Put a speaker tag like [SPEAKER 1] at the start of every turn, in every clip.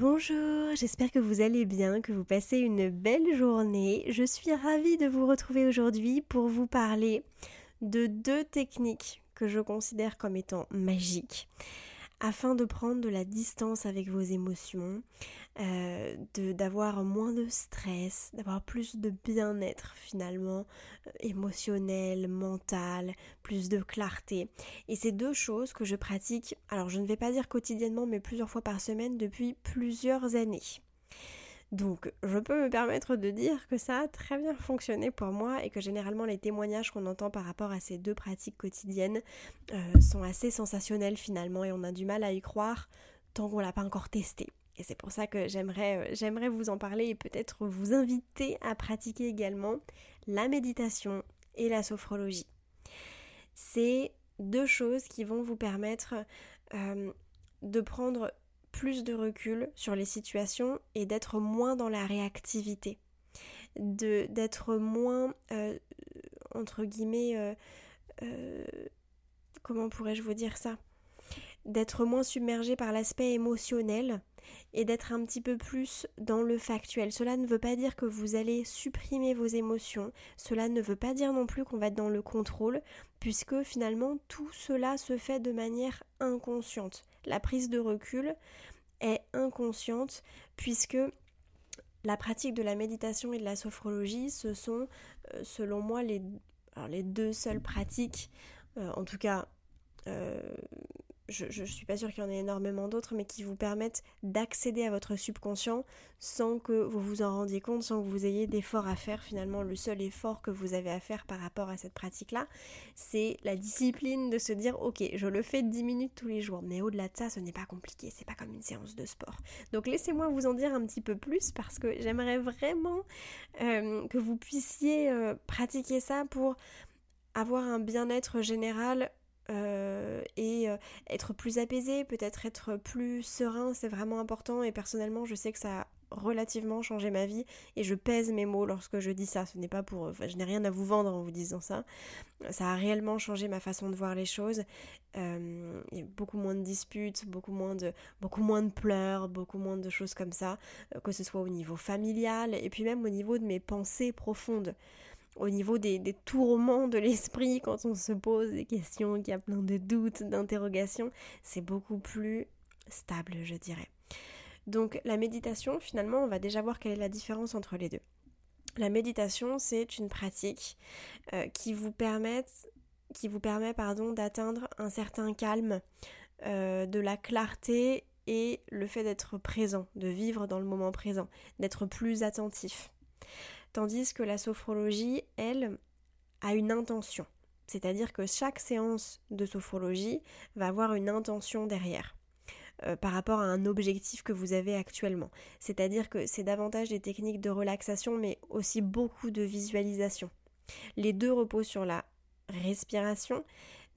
[SPEAKER 1] Bonjour, j'espère que vous allez bien, que vous passez une belle journée. Je suis ravie de vous retrouver aujourd'hui pour vous parler de deux techniques que je considère comme étant magiques afin de prendre de la distance avec vos émotions, euh, d'avoir moins de stress, d'avoir plus de bien-être finalement euh, émotionnel, mental, plus de clarté. Et c'est deux choses que je pratique, alors je ne vais pas dire quotidiennement, mais plusieurs fois par semaine depuis plusieurs années. Donc, je peux me permettre de dire que ça a très bien fonctionné pour moi et que généralement les témoignages qu'on entend par rapport à ces deux pratiques quotidiennes euh, sont assez sensationnels finalement et on a du mal à y croire tant qu'on l'a pas encore testé. Et c'est pour ça que j'aimerais, euh, vous en parler et peut-être vous inviter à pratiquer également la méditation et la sophrologie. C'est deux choses qui vont vous permettre euh, de prendre plus de recul sur les situations et d'être moins dans la réactivité, d'être moins euh, entre guillemets euh, euh, comment pourrais-je vous dire ça? D'être moins submergé par l'aspect émotionnel et d'être un petit peu plus dans le factuel. Cela ne veut pas dire que vous allez supprimer vos émotions, cela ne veut pas dire non plus qu'on va être dans le contrôle, puisque finalement tout cela se fait de manière inconsciente. La prise de recul est inconsciente, puisque la pratique de la méditation et de la sophrologie, ce sont, euh, selon moi, les, deux seules pratiques, euh, en tout cas euh, je ne suis pas sûre qu'il y en ait énormément d'autres, mais qui vous permettent d'accéder à votre subconscient sans que vous vous en rendiez compte, sans que vous ayez d'efforts à faire. Finalement, le seul effort que vous avez à faire par rapport à cette pratique-là, c'est la discipline de se dire, ok, je le fais 10 minutes tous les jours, mais au-delà de ça, ce n'est pas compliqué, c'est pas comme une séance de sport. Donc laissez-moi vous en dire un petit peu plus parce que j'aimerais vraiment euh, que vous puissiez euh, pratiquer ça pour avoir un bien-être général euh, et euh, être plus apaisé, peut-être être plus serein, c'est vraiment important. Et personnellement je sais que ça a relativement changé ma vie. Et je pèse mes mots lorsque je dis ça, ce n'est pas pour... Je n'ai rien à vous vendre en vous disant ça, ça a réellement changé ma façon de voir les choses, euh, y a beaucoup moins de disputes, beaucoup moins de, beaucoup moins de pleurs, beaucoup moins de choses comme ça, que ce soit au niveau familial et puis même au niveau de mes pensées profondes. Au niveau des, tourments de l'esprit quand on se pose des questions, qu'il y a plein de doutes, d'interrogations, c'est beaucoup plus stable, je dirais. Donc la méditation, finalement, on va déjà voir quelle est la différence entre les deux. La méditation, c'est une pratique euh, qui vous permet, pardon, d'atteindre un certain calme, euh, de la clarté et le fait d'être présent, de vivre dans le moment présent, d'être plus attentif. Tandis que la sophrologie, elle, a une intention. C'est-à-dire que chaque séance de sophrologie va avoir une intention derrière. Euh, par rapport à un objectif que vous avez actuellement. C'est-à-dire que c'est davantage des techniques de relaxation, mais aussi beaucoup de visualisation. Les deux reposent sur la respiration,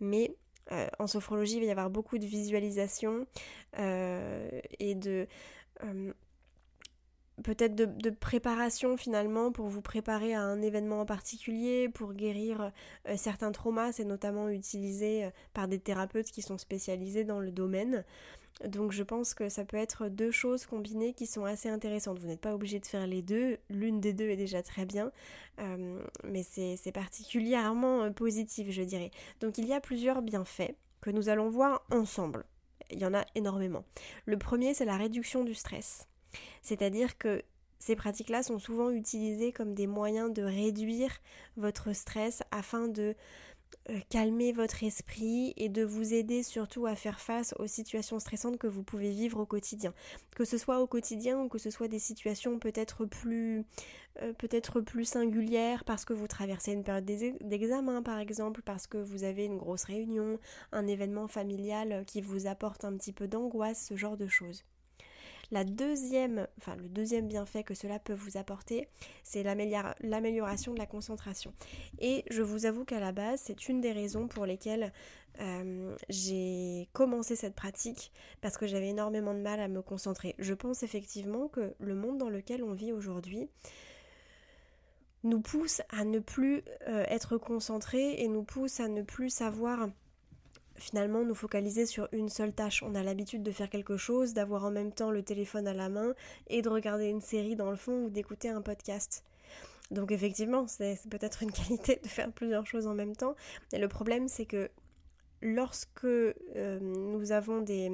[SPEAKER 1] mais euh, en sophrologie, il va y avoir beaucoup de visualisation euh, et de peut-être de, préparation finalement pour vous préparer à un événement en particulier, pour guérir certains traumas. C'est notamment utilisé par des thérapeutes qui sont spécialisés dans le domaine. Donc je pense que ça peut être deux choses combinées qui sont assez intéressantes. Vous n'êtes pas obligé de faire les deux, l'une des deux est déjà très bien, euh, mais c'est particulièrement euh, positif je dirais. Donc il y a plusieurs bienfaits que nous allons voir ensemble. Il y en a énormément. Le premier c'est la réduction du stress. C'est-à-dire que ces pratiques-là sont souvent utilisées comme des moyens de réduire votre stress afin de euh, calmer votre esprit et de vous aider surtout à faire face aux situations stressantes que vous pouvez vivre au quotidien. Que ce soit au quotidien ou que ce soit des situations peut-être plus euh, peut-être plus singulières parce que vous traversez une période d'examen par exemple, parce que vous avez une grosse réunion, un événement familial qui vous apporte un petit peu d'angoisse, ce genre de choses. La deuxième, le deuxième bienfait que cela peut vous apporter, c'est l'amélioration de la concentration. Et je vous avoue qu'à la base, c'est une des raisons pour lesquelles euh, j'ai commencé cette pratique parce que j'avais énormément de mal à me concentrer. Je pense effectivement que le monde dans lequel on vit aujourd'hui nous pousse à ne plus euh, être concentré et nous pousse à ne plus savoir finalement nous focaliser sur une seule tâche. On a l'habitude de faire quelque chose, d'avoir en même temps le téléphone à la main et de regarder une série dans le fond ou d'écouter un podcast. Donc effectivement, c'est peut-être une qualité de faire plusieurs choses en même temps. Et le problème, c'est que lorsque euh, nous avons des,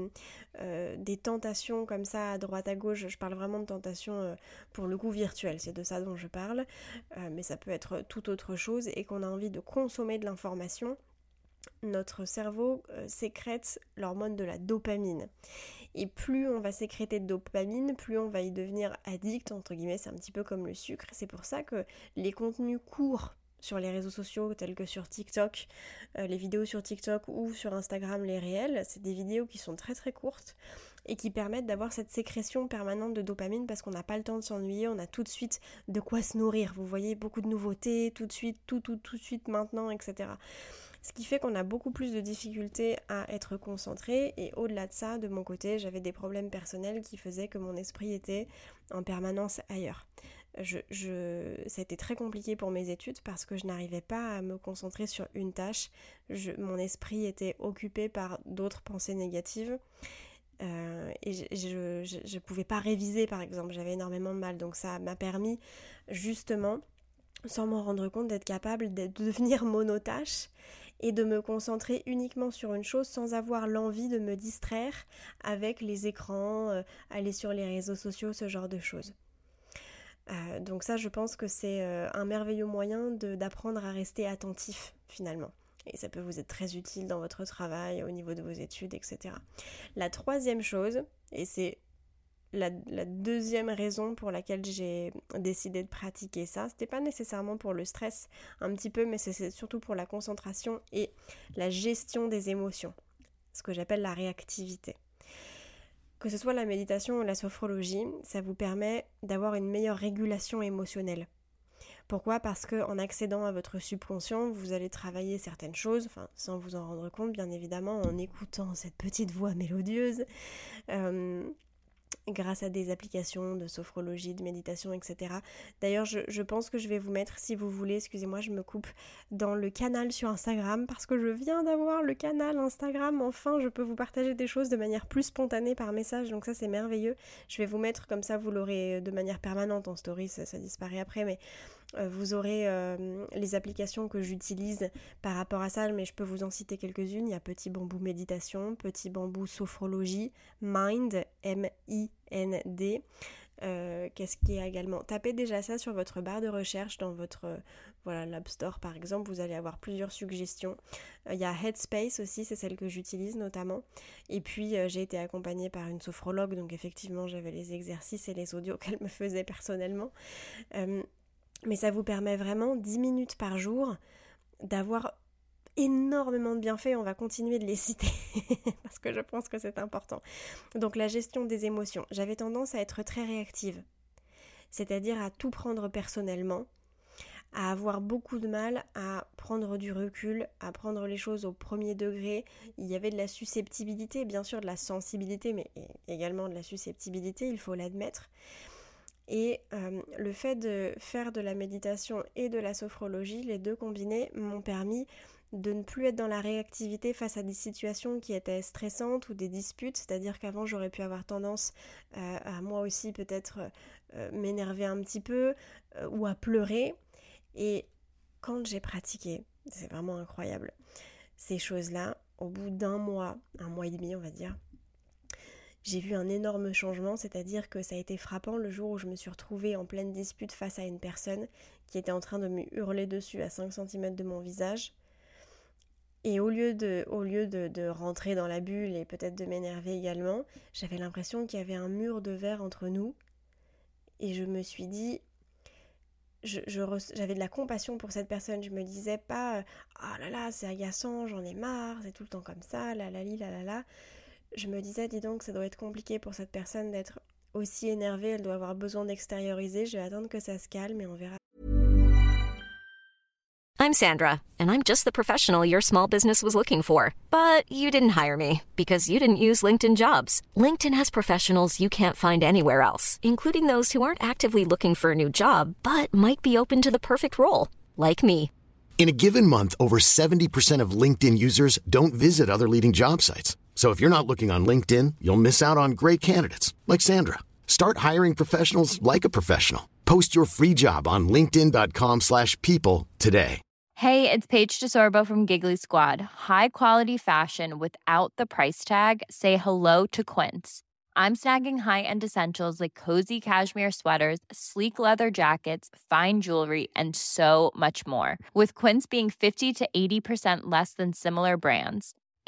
[SPEAKER 1] euh, des, tentations comme ça à droite à gauche, je parle vraiment de tentations euh, pour le coup virtuelles, c'est de ça dont je parle, mais ça peut être tout autre chose, et qu'on a envie de consommer de l'information, notre cerveau euh, sécrète l'hormone de la dopamine. Et plus on va sécréter de dopamine, plus on va y devenir addict, entre guillemets, c'est un petit peu comme le sucre. C'est pour ça que les contenus courts sur les réseaux sociaux tels que sur TikTok, euh, les vidéos sur TikTok ou sur Instagram, les réels, c'est des vidéos qui sont très très courtes et qui permettent d'avoir cette sécrétion permanente de dopamine parce qu'on n'a pas le temps de s'ennuyer, on a tout de suite de quoi se nourrir. Vous voyez beaucoup de nouveautés, tout de suite, tout, tout, tout de suite, maintenant, etc. Ce qui fait qu'on a beaucoup plus de difficultés à être concentré et au-delà de ça, de mon côté, j'avais des problèmes personnels qui faisaient que mon esprit était en permanence ailleurs. Ça a été très compliqué pour mes études parce que je n'arrivais pas à me concentrer sur une tâche. mon esprit était occupé par d'autres pensées négatives. Euh, et je ne pouvais pas réviser par exemple, j'avais énormément de mal. Donc ça m'a permis justement, sans m'en rendre compte, d'être capable de devenir monotache et de me concentrer uniquement sur une chose sans avoir l'envie de me distraire avec les écrans, euh, aller sur les réseaux sociaux, ce genre de choses. Euh, donc ça, je pense que c'est euh, un merveilleux moyen d'apprendre à rester attentif finalement. Et ça peut vous être très utile dans votre travail, au niveau de vos études, etc. La troisième chose, et c'est la, deuxième raison pour laquelle j'ai décidé de pratiquer ça, c'était pas nécessairement pour le stress, un petit peu, mais c'est surtout pour la concentration et la gestion des émotions, ce que j'appelle la réactivité. Que ce soit la méditation ou la sophrologie, ça vous permet d'avoir une meilleure régulation émotionnelle. Pourquoi? Parce que en accédant à votre subconscient, vous allez travailler certaines choses, enfin sans vous en rendre compte, bien évidemment, en écoutant cette petite voix mélodieuse. Euh, grâce à des applications de sophrologie, de méditation, etc. D'ailleurs, je, pense que je vais vous mettre, si vous voulez, excusez-moi, je me coupe, dans le canal sur Instagram, parce que je viens d'avoir le canal Instagram, enfin, je peux vous partager des choses de manière plus spontanée par message, donc ça c'est merveilleux. Je vais vous mettre comme ça, vous l'aurez de manière permanente en story, ça, disparaît après, mais vous aurez les applications que j'utilise par rapport à ça, mais je peux vous en citer quelques-unes. Il y a Petit Bambou Méditation, Petit Bambou Sophrologie, Mind, M-I-N-D. Qu'est-ce qui est également? Tapez déjà ça sur votre barre de recherche dans votre voilà l'App Store par exemple. Vous allez avoir plusieurs suggestions. Il y a Headspace aussi, c'est celle que j'utilise notamment. Et puis j'ai été accompagnée par une sophrologue, donc effectivement j'avais les exercices et les audios qu'elle me faisait personnellement. Mais ça vous permet vraiment 10 minutes par jour d'avoir énormément de bienfaits, on va continuer de les citer parce que je pense que c'est important. Donc la gestion des émotions. J'avais tendance à être très réactive, c'est-à-dire à tout prendre personnellement, à avoir beaucoup de mal à prendre du recul, à prendre les choses au premier degré. Il y avait de la susceptibilité, bien sûr de la sensibilité, mais également de la susceptibilité, il faut l'admettre. Et euh, le fait de faire de la méditation et de la sophrologie, les deux combinés, m'ont permis de ne plus être dans la réactivité face à des situations qui étaient stressantes ou des disputes, c'est-à-dire qu'avant j'aurais pu avoir tendance euh, à moi aussi peut-être euh, m'énerver un petit peu ou à pleurer. Et quand j'ai pratiqué, c'est vraiment incroyable, ces choses-là, au bout d'un mois, un mois et demi on va dire, j'ai vu un énorme changement, c'est-à-dire que ça a été frappant le jour où je me suis retrouvée en pleine dispute face à une personne qui était en train de me hurler dessus à 5 cm de mon visage. Et au lieu de, au lieu de, rentrer dans la bulle et peut-être de m'énerver également, j'avais l'impression qu'il y avait un mur de verre entre nous. Et je me suis dit, j'avais de la compassion pour cette personne. Je me disais pas, ah oh là là, c'est agaçant, j'en ai marre, c'est tout le temps comme ça, la la la la la je me disais, dis donc, ça doit être compliqué pour cette personne d'être aussi énervée, elle doit avoir besoin d'extérioriser. Je vais attendre que ça se calme et on verra.
[SPEAKER 2] I'm Sandra, and I'm just the professional your small business was looking for. But you didn't hire me because you didn't use LinkedIn jobs. LinkedIn has professionals you can't find anywhere else, including those who aren't actively looking for a new job, but might be open to the perfect role, like me.
[SPEAKER 3] In a given month, over 70% of LinkedIn users don't visit other leading job sites. So if you're not looking on LinkedIn, you'll miss out on great candidates like Sandra. Start hiring professionals like a professional. Post your free job on linkedin.com/people today.
[SPEAKER 4] Hey, it's Paige DeSorbo from Giggly Squad. High quality fashion without the price tag. Say hello to Quince. I'm snagging high-end essentials like cozy cashmere sweaters, sleek leather jackets, fine jewelry, and so much more. With Quince being 50 to 80% less than similar brands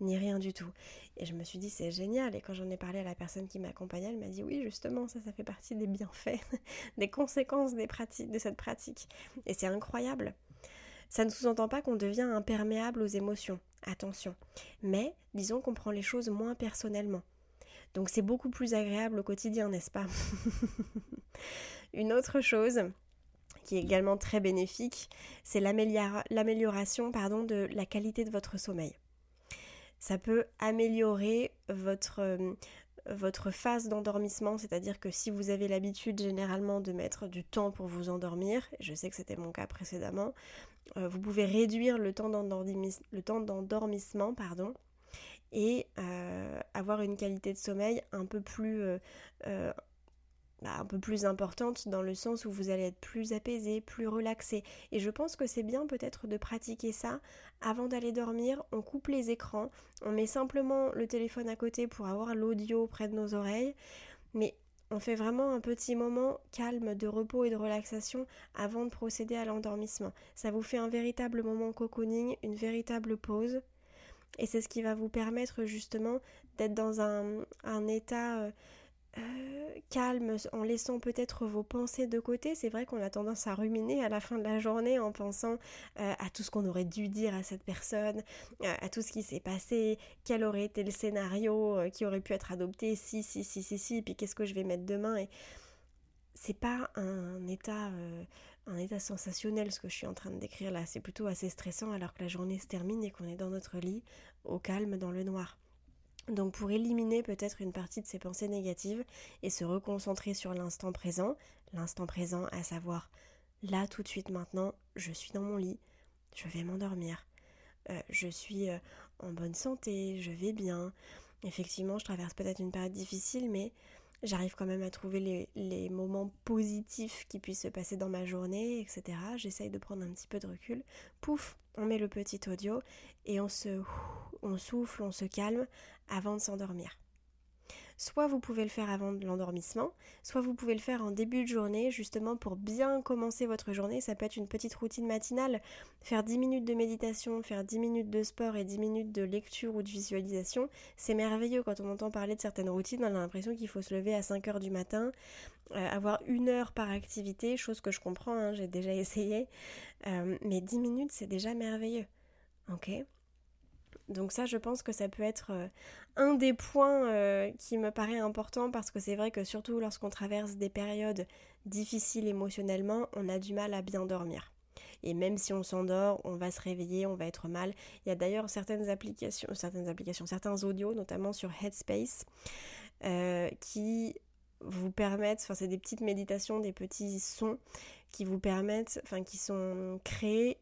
[SPEAKER 1] ni rien du tout. Et je me suis dit, c'est génial. Et quand j'en ai parlé à la personne qui m'accompagnait, elle m'a dit, oui, justement, ça, ça fait partie des bienfaits, des conséquences des pratiques, de cette pratique. Et c'est incroyable. Ça ne sous-entend pas qu'on devient imperméable aux émotions, attention. Mais disons qu'on prend les choses moins personnellement. Donc c'est beaucoup plus agréable au quotidien, n'est-ce pas? Une autre chose qui est également très bénéfique, c'est l'amélioration de la qualité de votre sommeil ça peut améliorer votre, euh, votre phase d'endormissement, c'est-à-dire que si vous avez l'habitude généralement de mettre du temps pour vous endormir, je sais que c'était mon cas précédemment, euh, vous pouvez réduire le temps d'endormissement pardon, et euh, avoir une qualité de sommeil un peu plus bah, un peu plus importante dans le sens où vous allez être plus apaisé, plus relaxé. Et je pense que c'est bien peut-être de pratiquer ça avant d'aller dormir. On coupe les écrans, on met simplement le téléphone à côté pour avoir l'audio près de nos oreilles. Mais on fait vraiment un petit moment calme de repos et de relaxation avant de procéder à l'endormissement. Ça vous fait un véritable moment cocooning, une véritable pause. Et c'est ce qui va vous permettre justement d'être dans un, un état... Euh, calme en laissant peut-être vos pensées de côté. C'est vrai qu'on a tendance à ruminer à la fin de la journée en pensant euh, à tout ce qu'on aurait dû dire à cette personne, euh, à tout ce qui s'est passé, quel aurait été le scénario qui aurait pu être adopté, si, si, si, si, si, puis qu'est-ce que je vais mettre demain. Et c'est pas un état un état sensationnel ce que je suis en train de décrire là. C'est plutôt assez stressant alors que la journée se termine et qu'on est dans notre lit, au calme, dans le noir. Donc pour éliminer peut-être une partie de ces pensées négatives et se reconcentrer sur l'instant présent, l'instant présent à savoir là tout de suite maintenant, je suis dans mon lit, je vais m'endormir, euh, je suis euh, en bonne santé, je vais bien. Effectivement, je traverse peut-être une période difficile, mais j'arrive quand même à trouver les, moments positifs qui puissent se passer dans ma journée, etc. J'essaye de prendre un petit peu de recul. Pouf, on met le petit audio et on se, on souffle, on se calme avant de s'endormir. Soit vous pouvez le faire avant l'endormissement, soit vous pouvez le faire en début de journée, justement pour bien commencer votre journée. Ça peut être une petite routine matinale, faire 10 minutes de méditation, faire 10 minutes de sport et 10 minutes de lecture ou de visualisation. C'est merveilleux quand on entend parler de certaines routines, on a l'impression qu'il faut se lever à 5 heures du matin, euh, avoir une heure par activité, chose que je comprends, hein, j'ai déjà essayé. Euh, mais 10 minutes, c'est déjà merveilleux. Ok? Donc ça, je pense que ça peut être euh, un des points euh, qui me paraît important parce que c'est vrai que surtout lorsqu'on traverse des périodes difficiles émotionnellement, on a du mal à bien dormir. Et même si on s'endort, on va se réveiller, on va être mal. Il y a d'ailleurs certaines applications, certaines applications, certains audios, notamment sur Headspace, euh, qui vous permettent, enfin c'est des petites méditations, des petits sons qui vous permettent, enfin qui sont créés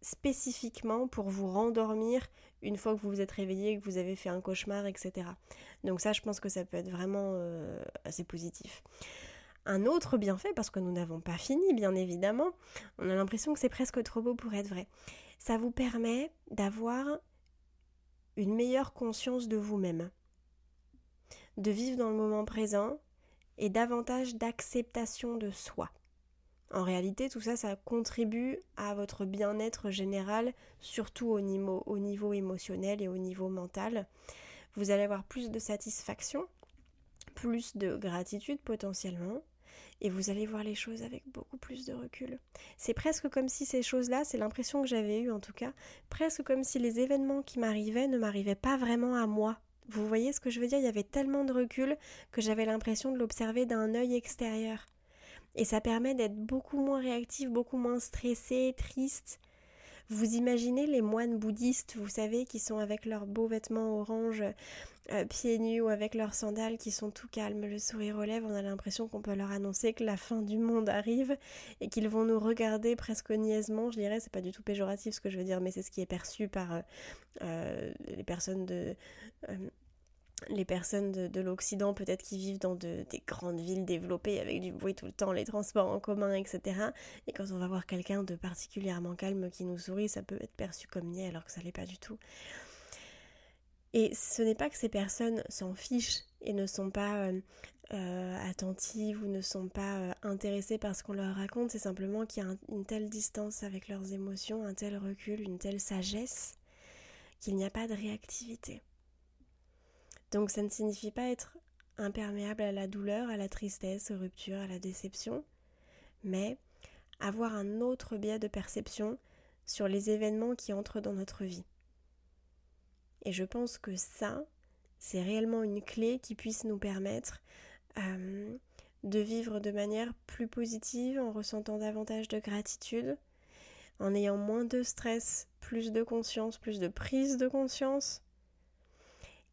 [SPEAKER 1] spécifiquement pour vous rendormir une fois que vous vous êtes réveillé, que vous avez fait un cauchemar, etc. Donc ça, je pense que ça peut être vraiment euh, assez positif. Un autre bienfait, parce que nous n'avons pas fini, bien évidemment, on a l'impression que c'est presque trop beau pour être vrai. Ça vous permet d'avoir une meilleure conscience de vous-même, de vivre dans le moment présent et davantage d'acceptation de soi. En réalité, tout ça, ça contribue à votre bien-être général, surtout au niveau, au niveau émotionnel et au niveau mental. Vous allez avoir plus de satisfaction, plus de gratitude potentiellement, et vous allez voir les choses avec beaucoup plus de recul. C'est presque comme si ces choses-là, c'est l'impression que j'avais eue en tout cas, presque comme si les événements qui m'arrivaient ne m'arrivaient pas vraiment à moi. Vous voyez ce que je veux dire? Il y avait tellement de recul que j'avais l'impression de l'observer d'un œil extérieur. Et ça permet d'être beaucoup moins réactif, beaucoup moins stressé, triste. Vous imaginez les moines bouddhistes, vous savez, qui sont avec leurs beaux vêtements orange, euh, pieds nus ou avec leurs sandales, qui sont tout calmes, le sourire aux lèvres, on a l'impression qu'on peut leur annoncer que la fin du monde arrive et qu'ils vont nous regarder presque niaisement, je dirais, c'est pas du tout péjoratif ce que je veux dire, mais c'est ce qui est perçu par euh, euh, les personnes de les personnes de, l'Occident peut-être qui vivent dans des grandes villes développées avec du bruit tout le temps, les transports en commun, etc. Et quand on va voir quelqu'un de particulièrement calme qui nous sourit, ça peut être perçu comme niais alors que ça l'est pas du tout. Et ce n'est pas que ces personnes s'en fichent et ne sont pas euh, euh, attentives ou ne sont pas euh, intéressées par ce qu'on leur raconte, c'est simplement qu'il y a une telle distance avec leurs émotions, un tel recul, une telle sagesse, qu'il n'y a pas de réactivité. Donc ça ne signifie pas être imperméable à la douleur, à la tristesse, aux ruptures, à la déception, mais avoir un autre biais de perception sur les événements qui entrent dans notre vie. Et je pense que ça, c'est réellement une clé qui puisse nous permettre euh, de vivre de manière plus positive, en ressentant davantage de gratitude, en ayant moins de stress, plus de conscience, plus de prise de conscience,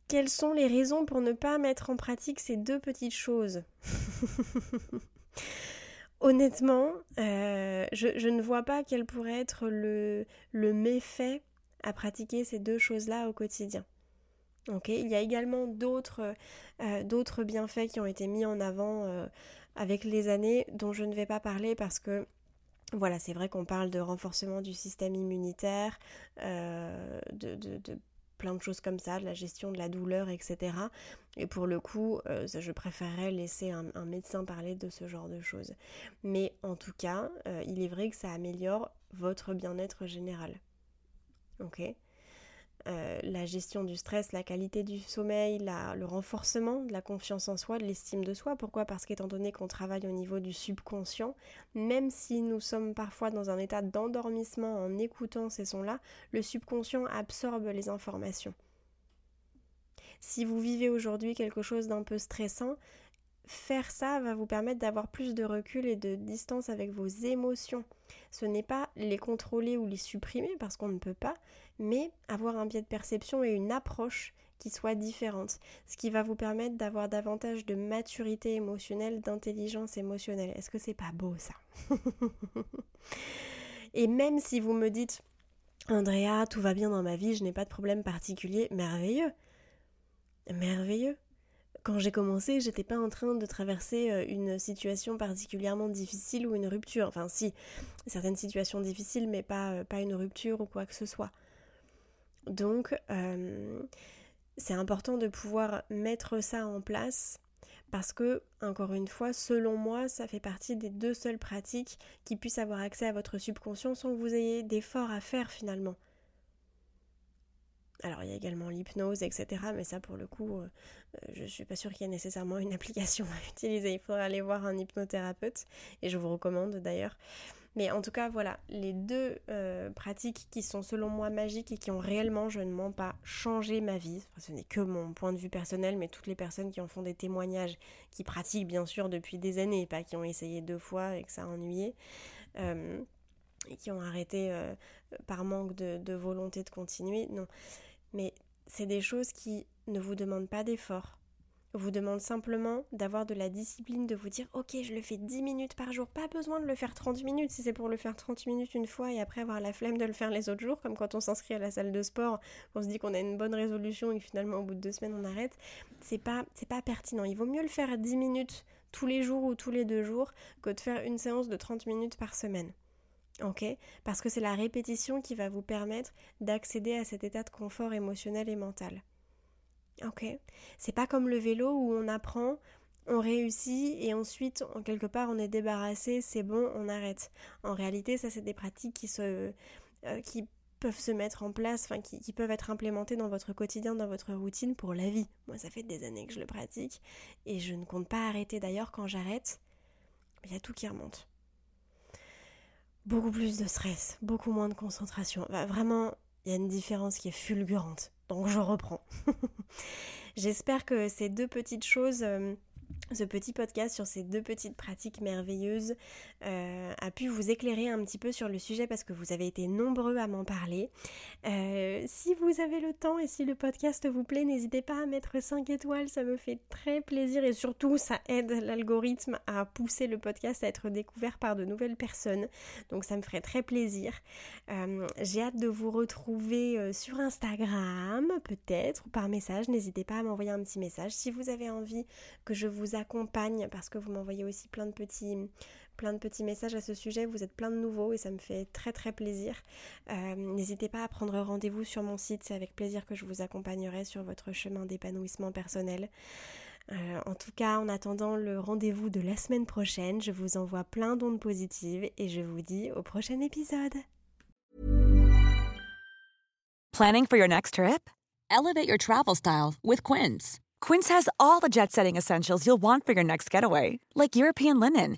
[SPEAKER 1] quelles sont les raisons pour ne pas mettre en pratique ces deux petites choses? Honnêtement, euh, je, ne vois pas quel pourrait être le, méfait à pratiquer ces deux choses-là au quotidien. il y a également d'autres euh, bienfaits qui ont été mis en avant euh, avec les années dont je ne vais pas parler parce que voilà, c'est vrai qu'on parle de renforcement du système immunitaire, de, de, plein de choses comme ça, de la gestion de la douleur, etc. Et pour le coup, euh, je préférerais laisser un, médecin parler de ce genre de choses. Mais en tout cas, euh, il est vrai que ça améliore votre bien-être général. Ok? Euh, la gestion du stress, la qualité du sommeil, le renforcement de la confiance en soi, de l'estime de soi. Pourquoi? Parce qu'étant donné qu'on travaille au niveau du subconscient, même si nous sommes parfois dans un état d'endormissement en écoutant ces sons-là, le subconscient absorbe les informations. Si vous vivez aujourd'hui quelque chose d'un peu stressant, faire ça va vous permettre d'avoir plus de recul et de distance avec vos émotions. Ce n'est pas les contrôler ou les supprimer parce qu'on ne peut pas, mais avoir un biais de perception et une approche qui soit différente, ce qui va vous permettre d'avoir davantage de maturité émotionnelle, d'intelligence émotionnelle. Est-ce que c'est pas beau ça? Et même si vous me dites Andrea, tout va bien dans ma vie, je n'ai pas de problème particulier, merveilleux. Merveilleux quand j'ai commencé, j'étais pas en train de traverser euh, une situation particulièrement difficile ou une rupture. Enfin, si, certaines situations difficiles, mais pas, euh, pas une rupture ou quoi que ce soit. Donc, euh, c'est important de pouvoir mettre ça en place parce que, encore une fois, selon moi, ça fait partie des deux seules pratiques qui puissent avoir accès à votre subconscient sans que vous ayez d'efforts à faire finalement. Alors il y a également l'hypnose, etc. Mais ça pour le coup, euh, je ne suis pas sûre qu'il y ait nécessairement une application à utiliser. Il faudra aller voir un hypnothérapeute et je vous recommande d'ailleurs. Mais en tout cas, voilà, les deux euh, pratiques qui sont selon moi magiques et qui ont réellement, je ne mens pas, changé ma vie. ce n'est que mon point de vue personnel, mais toutes les personnes qui en font des témoignages, qui pratiquent bien sûr depuis des années, pas qui ont essayé deux fois et que ça a ennuyé. Euh, et qui ont arrêté par manque de volonté de continuer. Non, mais c'est des choses qui ne vous demandent pas d'effort. Vous demandent simplement d'avoir de la discipline, de vous dire ok je le fais 10 minutes par jour, pas besoin de le faire 30 minutes si c'est pour le faire 30 minutes une fois et après avoir la flemme de le faire les autres jours, comme quand on s'inscrit à la salle de sport, on se dit qu'on a une bonne résolution et finalement au bout de deux semaines on arrête, c'est pas, pas pertinent. Il vaut mieux le faire 10 minutes tous les jours ou tous les deux jours que de faire une séance de 30 minutes par semaine. Ok Parce que c'est la répétition qui va vous permettre d'accéder à cet état de confort émotionnel et mental. Ok C'est pas comme le vélo où on apprend, on réussit et ensuite, en quelque part, on est débarrassé, c'est bon, on arrête. En réalité, ça, c'est des pratiques qui se. Euh, qui peuvent se mettre en place, enfin qui, qui, peuvent être implémentées dans votre quotidien, dans votre routine pour la vie. Moi, ça fait des années que je le pratique et je ne compte pas arrêter d'ailleurs quand j'arrête. Il y a tout qui remonte beaucoup plus de stress, beaucoup moins de concentration. vraiment, il y a une différence qui est fulgurante. Donc je reprends. J'espère que ces deux petites choses euh, ce petit podcast sur ces deux petites pratiques merveilleuses euh, a pu vous éclairer un petit peu sur le sujet parce que vous avez été nombreux à m'en parler. Euh, si vous avez le temps et si le podcast vous plaît, n'hésitez pas à mettre 5 étoiles, ça me fait très plaisir et surtout ça aide l'algorithme à pousser le podcast à être découvert par de nouvelles personnes. Donc ça me ferait très plaisir. Euh, j'ai hâte de vous retrouver sur Instagram peut-être ou par message. N'hésitez pas à m'envoyer un petit message si vous avez envie que je vous accompagne parce que vous m'envoyez aussi plein de petits plein de petits messages à ce sujet, vous êtes plein de nouveaux et ça me fait très très plaisir. Euh, n'hésitez pas à prendre rendez-vous sur mon site, c'est avec plaisir que je vous accompagnerai sur votre chemin d'épanouissement personnel. Euh, en tout cas, en attendant le rendez-vous de la semaine prochaine, je vous envoie plein d'ondes positives et je vous dis au prochain épisode.
[SPEAKER 5] Planning for your next trip? Elevate your travel style with Quince. Quince has all the jet setting essentials you'll want for your next getaway, like European linen,